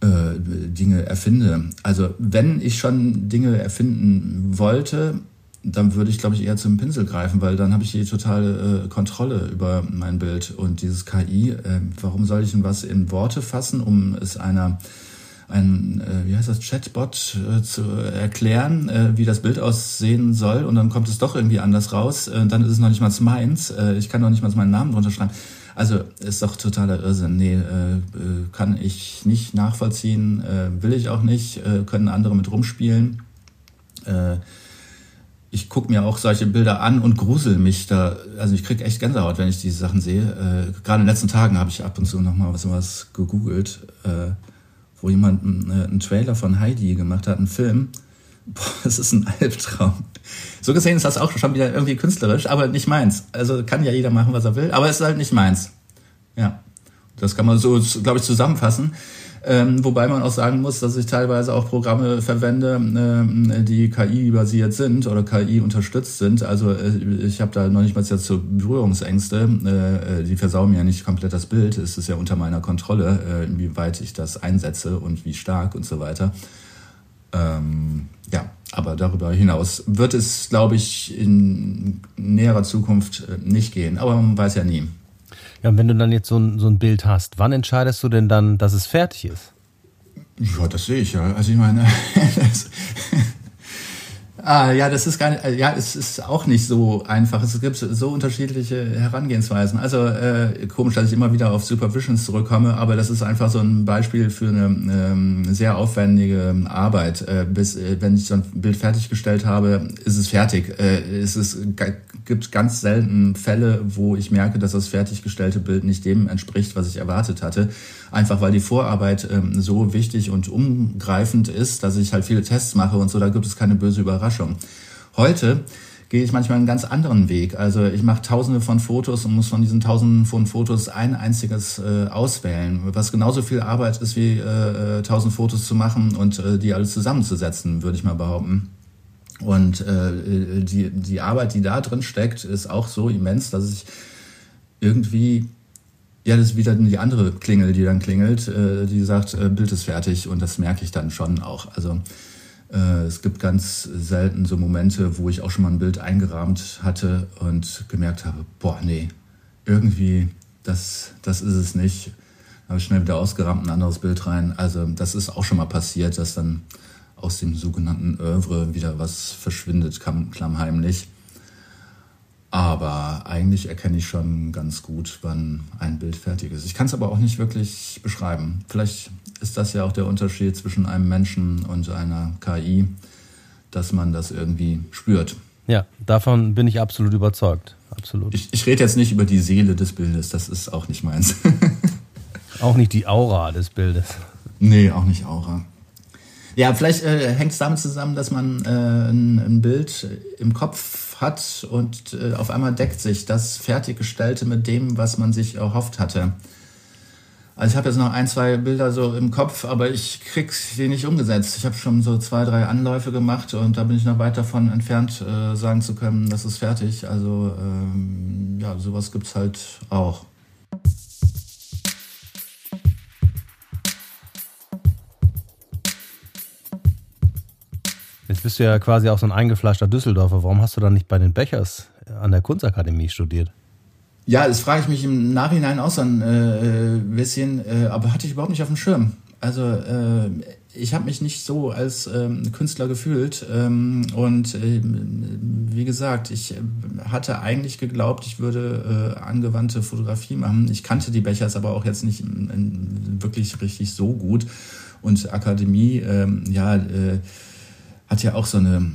äh, Dinge erfinde. Also wenn ich schon Dinge erfinden wollte, dann würde ich, glaube ich, eher zum Pinsel greifen, weil dann habe ich die totale äh, Kontrolle über mein Bild. Und dieses KI, äh, warum soll ich denn was in Worte fassen, um es einer ein, äh, wie heißt das, Chatbot äh, zu erklären, äh, wie das Bild aussehen soll und dann kommt es doch irgendwie anders raus, äh, dann ist es noch nicht mal meins, äh, ich kann noch nicht mal meinen Namen drunter schreiben. Also ist doch totaler Irrsinn. Nee, äh, kann ich nicht nachvollziehen, will ich auch nicht, können andere mit rumspielen. Ich gucke mir auch solche Bilder an und grusel mich da. Also ich krieg echt Gänsehaut, wenn ich diese Sachen sehe. Äh, Gerade in den letzten Tagen habe ich ab und zu nochmal was, was gegoogelt, äh, wo jemand einen, äh, einen Trailer von Heidi gemacht hat, einen Film. Boah, das ist ein Albtraum. So gesehen ist das auch schon wieder irgendwie künstlerisch, aber nicht meins. Also kann ja jeder machen, was er will, aber es ist halt nicht meins. Ja, das kann man so, glaube ich, zusammenfassen. Ähm, wobei man auch sagen muss, dass ich teilweise auch Programme verwende, äh, die KI-basiert sind oder KI-unterstützt sind. Also äh, ich habe da noch nicht mal jetzt so Berührungsängste. Äh, äh, die versauen ja nicht komplett das Bild. Es ist ja unter meiner Kontrolle, äh, inwieweit ich das einsetze und wie stark und so weiter. Ähm, ja, aber darüber hinaus wird es, glaube ich, in näherer Zukunft äh, nicht gehen. Aber man weiß ja nie. Ja, und wenn du dann jetzt so ein, so ein Bild hast, wann entscheidest du denn dann, dass es fertig ist? Ja, das sehe ich ja. Also ich meine, das, Ah, ja, das ist gar nicht, ja, es ist auch nicht so einfach. Es gibt so unterschiedliche Herangehensweisen. Also äh, komisch, dass ich immer wieder auf Supervisions zurückkomme, aber das ist einfach so ein Beispiel für eine ähm, sehr aufwendige Arbeit. Äh, bis äh, wenn ich so ein Bild fertiggestellt habe, ist es fertig. Äh, es ist, gibt ganz selten Fälle, wo ich merke, dass das fertiggestellte Bild nicht dem entspricht, was ich erwartet hatte. Einfach weil die Vorarbeit ähm, so wichtig und umgreifend ist, dass ich halt viele Tests mache und so. Da gibt es keine böse Überraschung. Heute gehe ich manchmal einen ganz anderen Weg. Also ich mache tausende von Fotos und muss von diesen tausenden von Fotos ein einziges äh, auswählen, was genauso viel Arbeit ist wie äh, äh, tausend Fotos zu machen und äh, die alles zusammenzusetzen, würde ich mal behaupten. Und äh, die, die Arbeit, die da drin steckt, ist auch so immens, dass ich irgendwie, ja, das ist wieder die andere Klingel, die dann klingelt, äh, die sagt, äh, Bild ist fertig und das merke ich dann schon auch. Also äh, es gibt ganz selten so Momente, wo ich auch schon mal ein Bild eingerahmt hatte und gemerkt habe, boah, nee, irgendwie, das, das ist es nicht. Habe ich schnell wieder ausgerahmt, ein anderes Bild rein. Also das ist auch schon mal passiert, dass dann aus dem sogenannten Oeuvre wieder was verschwindet, klammheimlich. Aber eigentlich erkenne ich schon ganz gut, wann ein Bild fertig ist. Ich kann es aber auch nicht wirklich beschreiben. Vielleicht ist das ja auch der Unterschied zwischen einem Menschen und einer KI, dass man das irgendwie spürt. Ja, davon bin ich absolut überzeugt. Absolut. Ich, ich rede jetzt nicht über die Seele des Bildes, das ist auch nicht meins. auch nicht die Aura des Bildes. Nee, auch nicht Aura. Ja, vielleicht äh, hängt es damit zusammen, dass man äh, ein, ein, Bild im Kopf hat und äh, auf einmal deckt sich das Fertiggestellte mit dem, was man sich erhofft hatte. Also ich habe jetzt noch ein, zwei Bilder so im Kopf, aber ich krieg sie nicht umgesetzt. Ich habe schon so zwei, drei Anläufe gemacht und da bin ich noch weit davon entfernt, äh, sagen zu können, das ist fertig. Also ähm, ja, sowas gibt's halt auch. Jetzt bist du ja quasi auch so ein eingefleischter Düsseldorfer. Warum hast du dann nicht bei den Bechers an der Kunstakademie studiert? Ja, das frage ich mich im Nachhinein auch so ein äh, bisschen, äh, aber hatte ich überhaupt nicht auf dem Schirm. Also äh, ich habe mich nicht so als ähm, Künstler gefühlt ähm, und äh, wie gesagt, ich hatte eigentlich geglaubt, ich würde äh, angewandte Fotografie machen. Ich kannte die Bechers aber auch jetzt nicht in, in wirklich richtig so gut und Akademie, ähm, ja, äh, hat ja auch so eine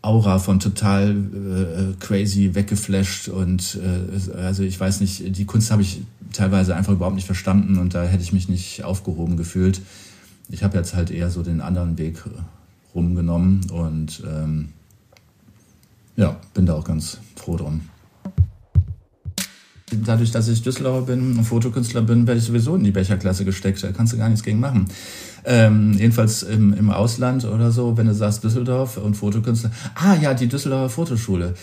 Aura von total äh, crazy weggeflasht und äh, also ich weiß nicht, die Kunst habe ich teilweise einfach überhaupt nicht verstanden und da hätte ich mich nicht aufgehoben gefühlt. Ich habe jetzt halt eher so den anderen Weg rumgenommen und ähm, ja, bin da auch ganz froh drum. Dadurch, dass ich Düsseldorfer bin und Fotokünstler bin, werde ich sowieso in die Becherklasse gesteckt. Da kannst du gar nichts gegen machen. Ähm, jedenfalls im, im Ausland oder so, wenn du sagst Düsseldorf und Fotokünstler. Ah ja, die Düsseldorfer Fotoschule.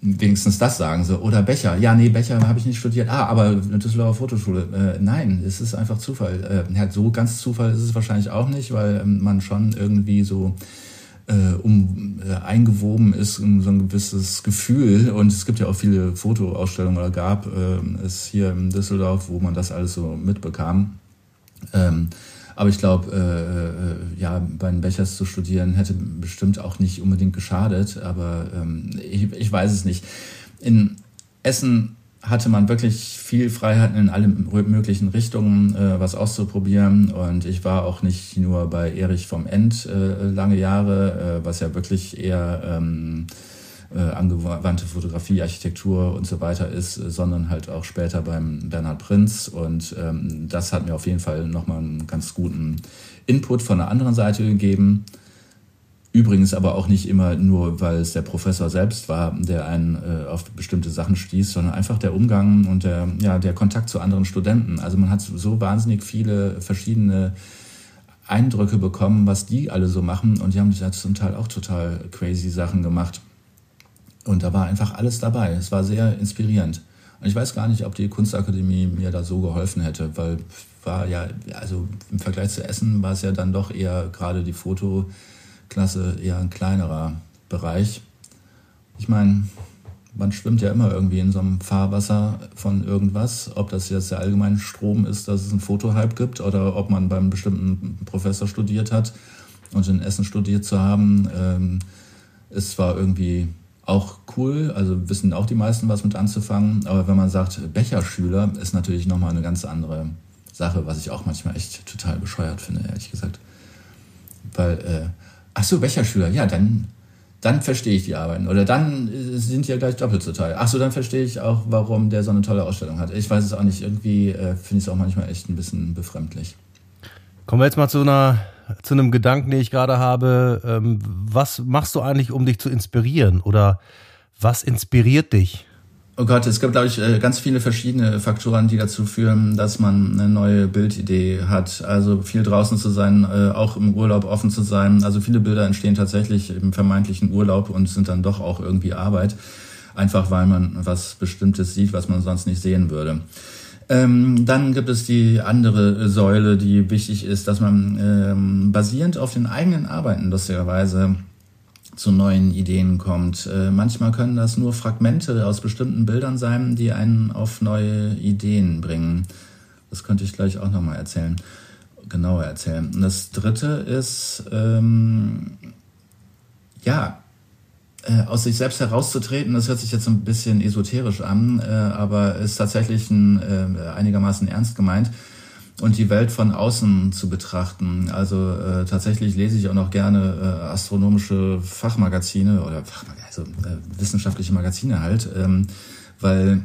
Wenigstens das sagen sie. Oder Becher. Ja, nee, Becher habe ich nicht studiert. Ah, aber eine Düsseldorfer Fotoschule. Äh, nein, es ist einfach Zufall. Äh, ja, so ganz Zufall ist es wahrscheinlich auch nicht, weil ähm, man schon irgendwie so äh, um äh, eingewoben ist in so ein gewisses Gefühl. Und es gibt ja auch viele Fotoausstellungen oder gab äh, es hier in Düsseldorf, wo man das alles so mitbekam. Ähm, aber ich glaube, äh, äh, ja, bei den Bechers zu studieren hätte bestimmt auch nicht unbedingt geschadet, aber ähm, ich, ich weiß es nicht. In Essen hatte man wirklich viel Freiheiten in alle möglichen Richtungen, äh, was auszuprobieren. Und ich war auch nicht nur bei Erich vom End äh, lange Jahre, äh, was ja wirklich eher ähm, äh, angewandte Fotografie, Architektur und so weiter ist, sondern halt auch später beim Bernhard Prinz. Und ähm, das hat mir auf jeden Fall nochmal einen ganz guten Input von der anderen Seite gegeben. Übrigens aber auch nicht immer nur, weil es der Professor selbst war, der einen äh, auf bestimmte Sachen stieß, sondern einfach der Umgang und der, ja, der Kontakt zu anderen Studenten. Also man hat so wahnsinnig viele verschiedene Eindrücke bekommen, was die alle so machen. Und die haben zum Teil auch total crazy Sachen gemacht. Und da war einfach alles dabei. Es war sehr inspirierend. Und ich weiß gar nicht, ob die Kunstakademie mir da so geholfen hätte, weil war ja, also im Vergleich zu Essen war es ja dann doch eher gerade die Fotoklasse eher ein kleinerer Bereich. Ich meine, man schwimmt ja immer irgendwie in so einem Fahrwasser von irgendwas, ob das jetzt der allgemeine Strom ist, dass es einen Fotohype gibt oder ob man beim bestimmten Professor studiert hat und in Essen studiert zu haben. Ähm, es war irgendwie auch cool, also wissen auch die meisten was mit anzufangen. Aber wenn man sagt Becherschüler, ist natürlich nochmal eine ganz andere Sache, was ich auch manchmal echt total bescheuert finde, ehrlich gesagt. Weil, äh, ach so, Becherschüler, ja, dann, dann verstehe ich die Arbeiten. Oder dann sind die ja gleich doppelt so toll. Ach so, dann verstehe ich auch, warum der so eine tolle Ausstellung hat. Ich weiß es auch nicht, irgendwie äh, finde ich es auch manchmal echt ein bisschen befremdlich. Kommen wir jetzt mal zu einer zu einem Gedanken, den ich gerade habe. Ähm, was machst du eigentlich, um dich zu inspirieren? Oder was inspiriert dich? Oh Gott, es gibt, glaube ich, äh, ganz viele verschiedene Faktoren, die dazu führen, dass man eine neue Bildidee hat. Also viel draußen zu sein, äh, auch im Urlaub offen zu sein. Also viele Bilder entstehen tatsächlich im vermeintlichen Urlaub und sind dann doch auch irgendwie Arbeit. Einfach weil man was Bestimmtes sieht, was man sonst nicht sehen würde. Ähm, dann gibt es die andere Säule, die wichtig ist, dass man ähm, basierend auf den eigenen Arbeiten lustigerweise zu neuen Ideen kommt. Äh, manchmal können das nur Fragmente aus bestimmten Bildern sein, die einen auf neue Ideen bringen. Das könnte ich gleich auch nochmal erzählen, genauer erzählen. Und das dritte ist, ähm, ja, äh, aus sich selbst herauszutreten, das hört sich jetzt ein bisschen esoterisch an, äh, aber ist tatsächlich ein, äh, einigermaßen ernst gemeint und die Welt von außen zu betrachten. Also äh, tatsächlich lese ich auch noch gerne äh, astronomische Fachmagazine oder Fachmag also äh, wissenschaftliche Magazine halt, ähm, weil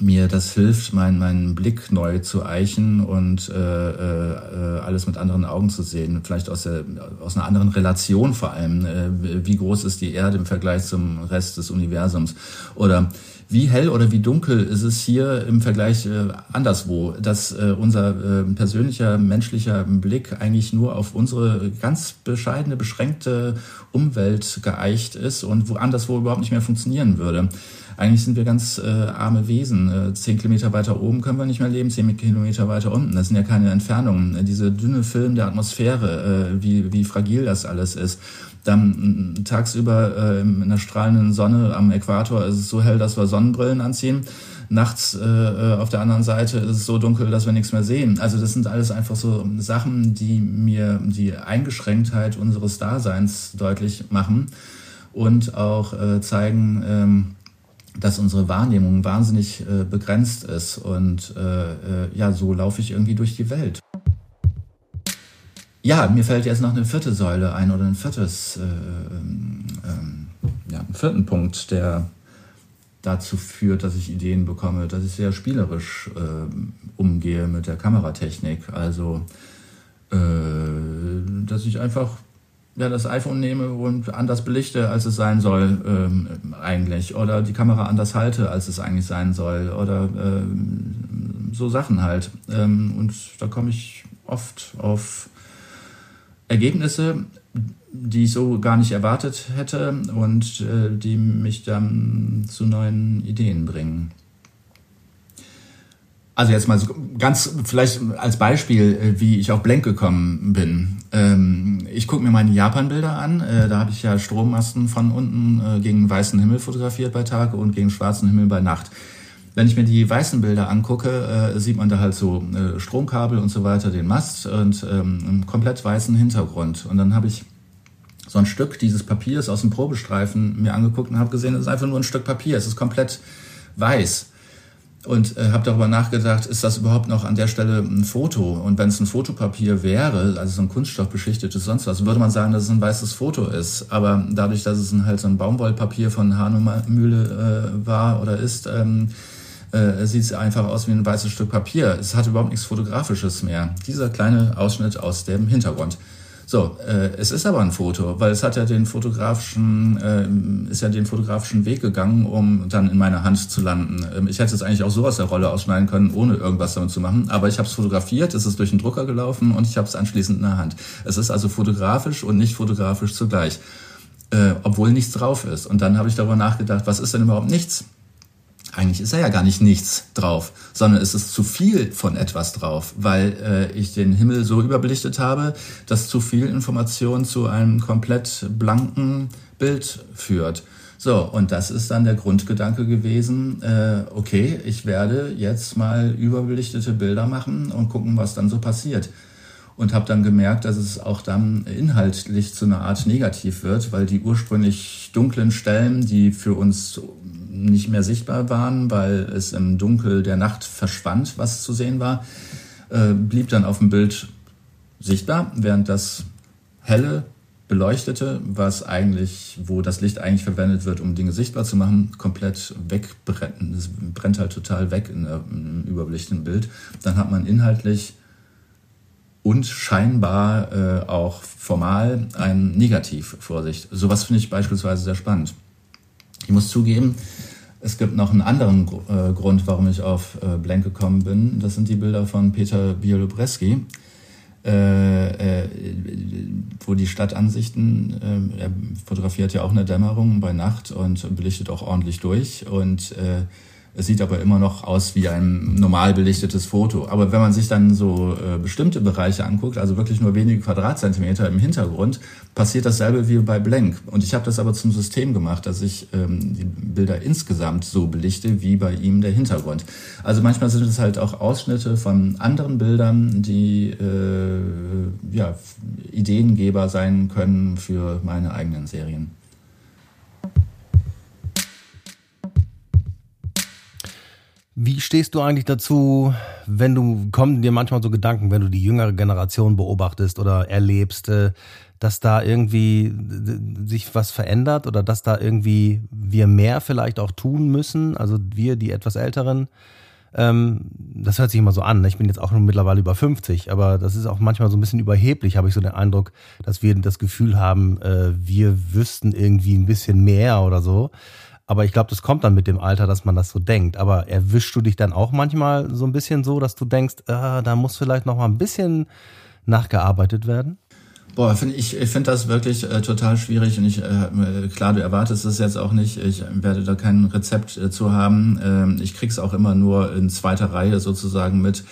mir das hilft, meinen meinen Blick neu zu eichen und äh, äh, alles mit anderen Augen zu sehen. Vielleicht aus, der, aus einer anderen Relation vor allem. Äh, wie groß ist die Erde im Vergleich zum Rest des Universums? Oder wie hell oder wie dunkel ist es hier im Vergleich äh, anderswo, dass äh, unser äh, persönlicher menschlicher Blick eigentlich nur auf unsere ganz bescheidene, beschränkte Umwelt geeicht ist und wo anderswo überhaupt nicht mehr funktionieren würde. Eigentlich sind wir ganz äh, arme Wesen. Äh, zehn Kilometer weiter oben können wir nicht mehr leben, zehn Kilometer weiter unten. Das sind ja keine Entfernungen. Äh, diese dünne Film der Atmosphäre, äh, wie, wie fragil das alles ist. Dann äh, tagsüber äh, in einer strahlenden Sonne am Äquator ist es so hell, dass wir Sonnenbrillen anziehen. Nachts äh, äh, auf der anderen Seite ist es so dunkel, dass wir nichts mehr sehen. Also das sind alles einfach so Sachen, die mir die Eingeschränktheit unseres Daseins deutlich machen und auch äh, zeigen, ähm, dass unsere Wahrnehmung wahnsinnig äh, begrenzt ist. Und äh, äh, ja, so laufe ich irgendwie durch die Welt. Ja, mir fällt jetzt noch eine vierte Säule ein oder ein viertes, äh, ähm, ähm, ja, einen vierten Punkt, der dazu führt, dass ich Ideen bekomme, dass ich sehr spielerisch äh, umgehe mit der Kameratechnik. Also, äh, dass ich einfach ja, das iPhone nehme und anders belichte, als es sein soll ähm, eigentlich. Oder die Kamera anders halte, als es eigentlich sein soll. Oder ähm, so Sachen halt. Ähm, und da komme ich oft auf Ergebnisse, die ich so gar nicht erwartet hätte und äh, die mich dann zu neuen Ideen bringen. Also jetzt mal ganz vielleicht als Beispiel, äh, wie ich auf Blank gekommen bin. Ähm, ich gucke mir meine Japan-Bilder an. Äh, da habe ich ja Strommasten von unten äh, gegen weißen Himmel fotografiert bei Tag und gegen schwarzen Himmel bei Nacht. Wenn ich mir die weißen Bilder angucke, sieht man da halt so Stromkabel und so weiter, den Mast und ähm, einen komplett weißen Hintergrund. Und dann habe ich so ein Stück dieses Papiers aus dem Probestreifen mir angeguckt und habe gesehen, es ist einfach nur ein Stück Papier. Es ist komplett weiß und äh, habe darüber nachgedacht, ist das überhaupt noch an der Stelle ein Foto? Und wenn es ein Fotopapier wäre, also so ein kunststoffbeschichtetes sonst was, würde man sagen, dass es ein weißes Foto ist. Aber dadurch, dass es ein, halt so ein Baumwollpapier von Hanomühle äh, war oder ist, ähm, äh, sieht es einfach aus wie ein weißes Stück Papier. Es hat überhaupt nichts Fotografisches mehr. Dieser kleine Ausschnitt aus dem Hintergrund. So, äh, es ist aber ein Foto, weil es hat ja den fotografischen, äh, ist ja den fotografischen Weg gegangen, um dann in meiner Hand zu landen. Ähm, ich hätte es eigentlich auch so aus der Rolle ausschneiden können, ohne irgendwas damit zu machen. Aber ich habe es fotografiert, es ist durch den Drucker gelaufen und ich habe es anschließend in der Hand. Es ist also fotografisch und nicht fotografisch zugleich, äh, obwohl nichts drauf ist. Und dann habe ich darüber nachgedacht, was ist denn überhaupt nichts? Eigentlich ist da ja gar nicht nichts drauf, sondern es ist zu viel von etwas drauf, weil äh, ich den Himmel so überbelichtet habe, dass zu viel Information zu einem komplett blanken Bild führt. So, und das ist dann der Grundgedanke gewesen, äh, okay, ich werde jetzt mal überbelichtete Bilder machen und gucken, was dann so passiert. Und habe dann gemerkt, dass es auch dann inhaltlich zu einer Art negativ wird, weil die ursprünglich dunklen Stellen, die für uns nicht mehr sichtbar waren, weil es im Dunkel der Nacht verschwand, was zu sehen war, äh, blieb dann auf dem Bild sichtbar, während das helle, beleuchtete, was eigentlich, wo das Licht eigentlich verwendet wird, um Dinge sichtbar zu machen, komplett wegbrennt. Es brennt halt total weg in einem überbelichteten Bild. Dann hat man inhaltlich und scheinbar äh, auch formal ein Negativ vor sich. Sowas finde ich beispielsweise sehr spannend. Ich muss zugeben, es gibt noch einen anderen äh, Grund, warum ich auf äh, Blank gekommen bin. Das sind die Bilder von Peter Bielobreski, äh, äh, wo die Stadtansichten, äh, er fotografiert ja auch eine Dämmerung bei Nacht und belichtet auch ordentlich durch. Und äh, es sieht aber immer noch aus wie ein normal belichtetes Foto. Aber wenn man sich dann so äh, bestimmte Bereiche anguckt, also wirklich nur wenige Quadratzentimeter im Hintergrund, passiert dasselbe wie bei Blank. Und ich habe das aber zum System gemacht, dass ich ähm, die Bilder insgesamt so belichte wie bei ihm der Hintergrund. Also manchmal sind es halt auch Ausschnitte von anderen Bildern, die äh, ja, Ideengeber sein können für meine eigenen Serien. Wie stehst du eigentlich dazu, wenn du, kommen dir manchmal so Gedanken, wenn du die jüngere Generation beobachtest oder erlebst, äh, dass da irgendwie sich was verändert oder dass da irgendwie wir mehr vielleicht auch tun müssen, also wir, die etwas Älteren. Ähm, das hört sich immer so an. Ne? Ich bin jetzt auch nur mittlerweile über 50, aber das ist auch manchmal so ein bisschen überheblich, habe ich so den Eindruck, dass wir das Gefühl haben, äh, wir wüssten irgendwie ein bisschen mehr oder so. Aber ich glaube, das kommt dann mit dem Alter, dass man das so denkt. Aber erwischst du dich dann auch manchmal so ein bisschen so, dass du denkst, äh, da muss vielleicht noch mal ein bisschen nachgearbeitet werden? Boah, find ich, ich finde das wirklich äh, total schwierig und ich, äh, klar, du erwartest es jetzt auch nicht. Ich werde da kein Rezept äh, zu haben. Ähm, ich krieg's auch immer nur in zweiter Reihe sozusagen mit.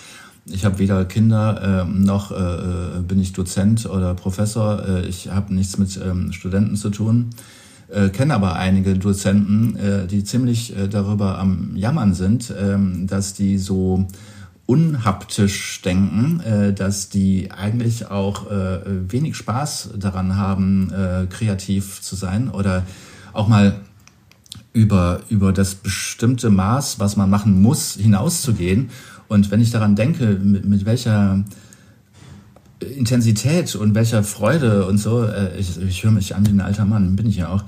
Ich habe weder Kinder äh, noch äh, äh, bin ich Dozent oder Professor. Äh, ich habe nichts mit ähm, Studenten zu tun. Äh, kenne aber einige Dozenten, äh, die ziemlich äh, darüber am Jammern sind, äh, dass die so unhaptisch denken, äh, dass die eigentlich auch äh, wenig Spaß daran haben, äh, kreativ zu sein oder auch mal über, über das bestimmte Maß, was man machen muss, hinauszugehen. Und wenn ich daran denke, mit, mit welcher Intensität und welcher Freude und so, äh, ich, ich höre mich an wie ein alter Mann, bin ich ja auch,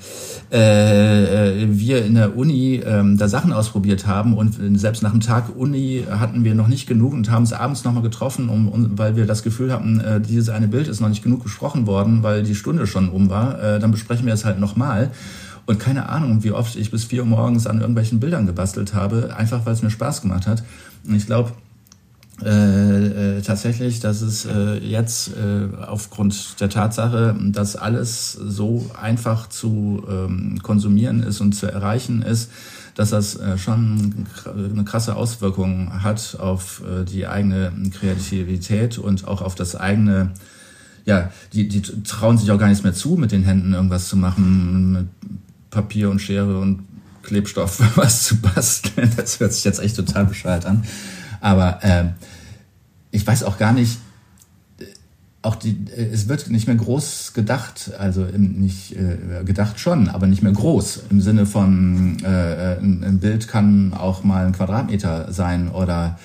äh, äh, wir in der Uni äh, da Sachen ausprobiert haben und selbst nach dem Tag Uni hatten wir noch nicht genug und haben es abends nochmal getroffen, um, um, weil wir das Gefühl hatten, äh, dieses eine Bild ist noch nicht genug besprochen worden, weil die Stunde schon um war, äh, dann besprechen wir es halt nochmal. Und keine Ahnung, wie oft ich bis vier Uhr morgens an irgendwelchen Bildern gebastelt habe, einfach weil es mir Spaß gemacht hat. Und ich glaube, äh, äh, tatsächlich, dass es äh, jetzt äh, aufgrund der Tatsache, dass alles so einfach zu ähm, konsumieren ist und zu erreichen ist, dass das äh, schon eine krasse Auswirkung hat auf äh, die eigene Kreativität und auch auf das eigene, ja, die, die trauen sich auch gar nichts mehr zu, mit den Händen irgendwas zu machen, mit Papier und Schere und Klebstoff was zu basteln. Das hört sich jetzt echt total bescheuert an. Aber äh, ich weiß auch gar nicht, äh, auch die, äh, es wird nicht mehr groß gedacht, also nicht äh, gedacht schon, aber nicht mehr groß im Sinne von äh, ein, ein Bild kann auch mal ein Quadratmeter sein oder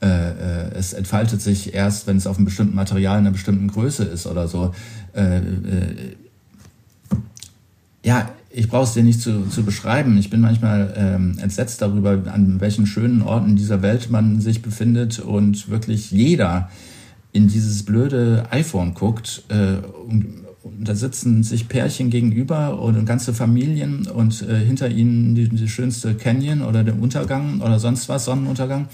äh, äh es entfaltet sich erst, wenn es auf einem bestimmten Material in einer bestimmten Größe ist oder so. Äh, äh, ja, ich brauche es dir nicht zu, zu beschreiben. Ich bin manchmal ähm, entsetzt darüber, an welchen schönen Orten dieser Welt man sich befindet und wirklich jeder in dieses blöde iPhone guckt. Äh, und, und da sitzen sich Pärchen gegenüber oder ganze Familien und äh, hinter ihnen die, die schönste Canyon oder der Untergang oder sonst was, Sonnenuntergang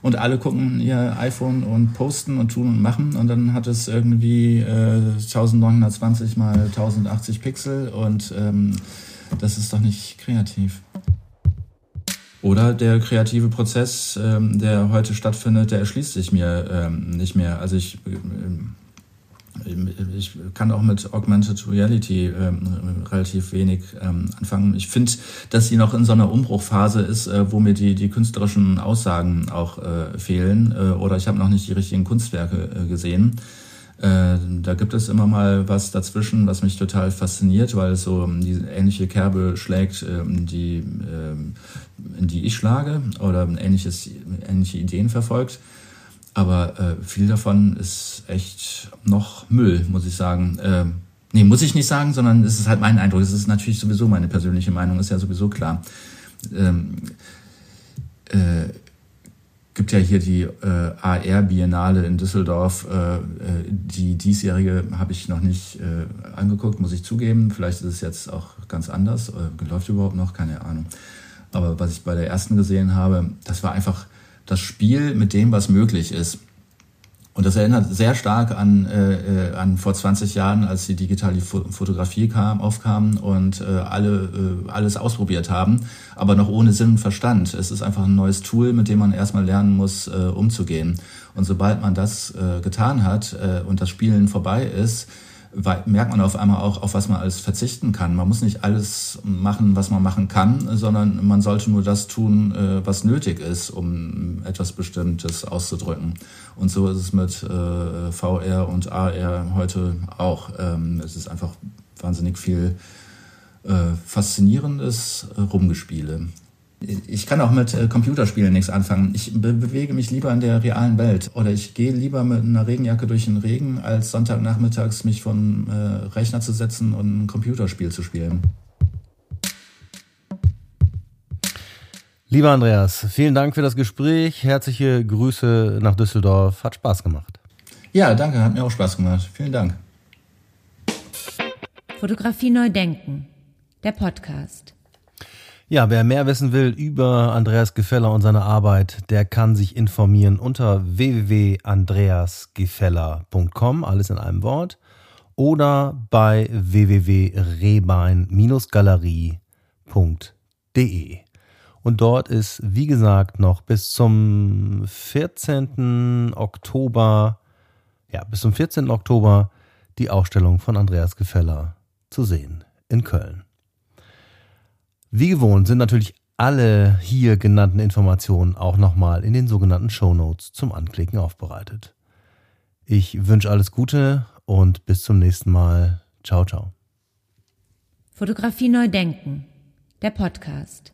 und alle gucken ihr iPhone und posten und tun und machen und dann hat es irgendwie äh, 1920 mal 1080 Pixel und ähm, das ist doch nicht kreativ. Oder der kreative Prozess, ähm, der heute stattfindet, der erschließt sich mir ähm, nicht mehr. Also ich, ähm, ich kann auch mit Augmented Reality ähm, relativ wenig ähm, anfangen. Ich finde, dass sie noch in so einer Umbruchphase ist, äh, wo mir die, die künstlerischen Aussagen auch äh, fehlen. Äh, oder ich habe noch nicht die richtigen Kunstwerke äh, gesehen. Äh, da gibt es immer mal was dazwischen, was mich total fasziniert, weil es so ähm, die ähnliche Kerbe schlägt, ähm, die, ähm, die ich schlage oder ähnliches, ähnliche Ideen verfolgt. Aber äh, viel davon ist echt noch Müll, muss ich sagen. Äh, nee, muss ich nicht sagen, sondern es ist halt mein Eindruck. Es ist natürlich sowieso meine persönliche Meinung, ist ja sowieso klar. Ähm, äh, gibt ja hier die äh, AR-Biennale in Düsseldorf. Äh, äh, die diesjährige habe ich noch nicht äh, angeguckt, muss ich zugeben. Vielleicht ist es jetzt auch ganz anders. Äh, läuft überhaupt noch? Keine Ahnung. Aber was ich bei der ersten gesehen habe, das war einfach das Spiel mit dem, was möglich ist. Und das erinnert sehr stark an, äh, an vor 20 Jahren, als die digitale Fotografie kam, aufkam und äh, alle äh, alles ausprobiert haben, aber noch ohne Sinn und Verstand. Es ist einfach ein neues Tool, mit dem man erstmal lernen muss, äh, umzugehen. Und sobald man das äh, getan hat äh, und das Spielen vorbei ist, merkt man auf einmal auch, auf was man alles verzichten kann. Man muss nicht alles machen, was man machen kann, sondern man sollte nur das tun, äh, was nötig ist, um etwas Bestimmtes auszudrücken. Und so ist es mit äh, VR und AR heute auch. Ähm, es ist einfach wahnsinnig viel äh, faszinierendes Rumgespiele. Ich kann auch mit äh, Computerspielen nichts anfangen. Ich be bewege mich lieber in der realen Welt oder ich gehe lieber mit einer Regenjacke durch den Regen, als Sonntagnachmittags mich vom äh, Rechner zu setzen und ein Computerspiel zu spielen. Lieber Andreas, vielen Dank für das Gespräch. Herzliche Grüße nach Düsseldorf. Hat Spaß gemacht. Ja, danke, hat mir auch Spaß gemacht. Vielen Dank. Fotografie neu denken. Der Podcast. Ja, wer mehr wissen will über Andreas Gefeller und seine Arbeit, der kann sich informieren unter www.andreasgefeller.com, alles in einem Wort, oder bei www.rehbein-galerie.de. Und dort ist, wie gesagt, noch bis zum 14. Oktober, ja, bis zum 14. Oktober die Ausstellung von Andreas Gefeller zu sehen in Köln. Wie gewohnt sind natürlich alle hier genannten Informationen auch nochmal in den sogenannten Show Notes zum Anklicken aufbereitet. Ich wünsche alles Gute und bis zum nächsten Mal. Ciao, ciao. Fotografie neu denken. Der Podcast.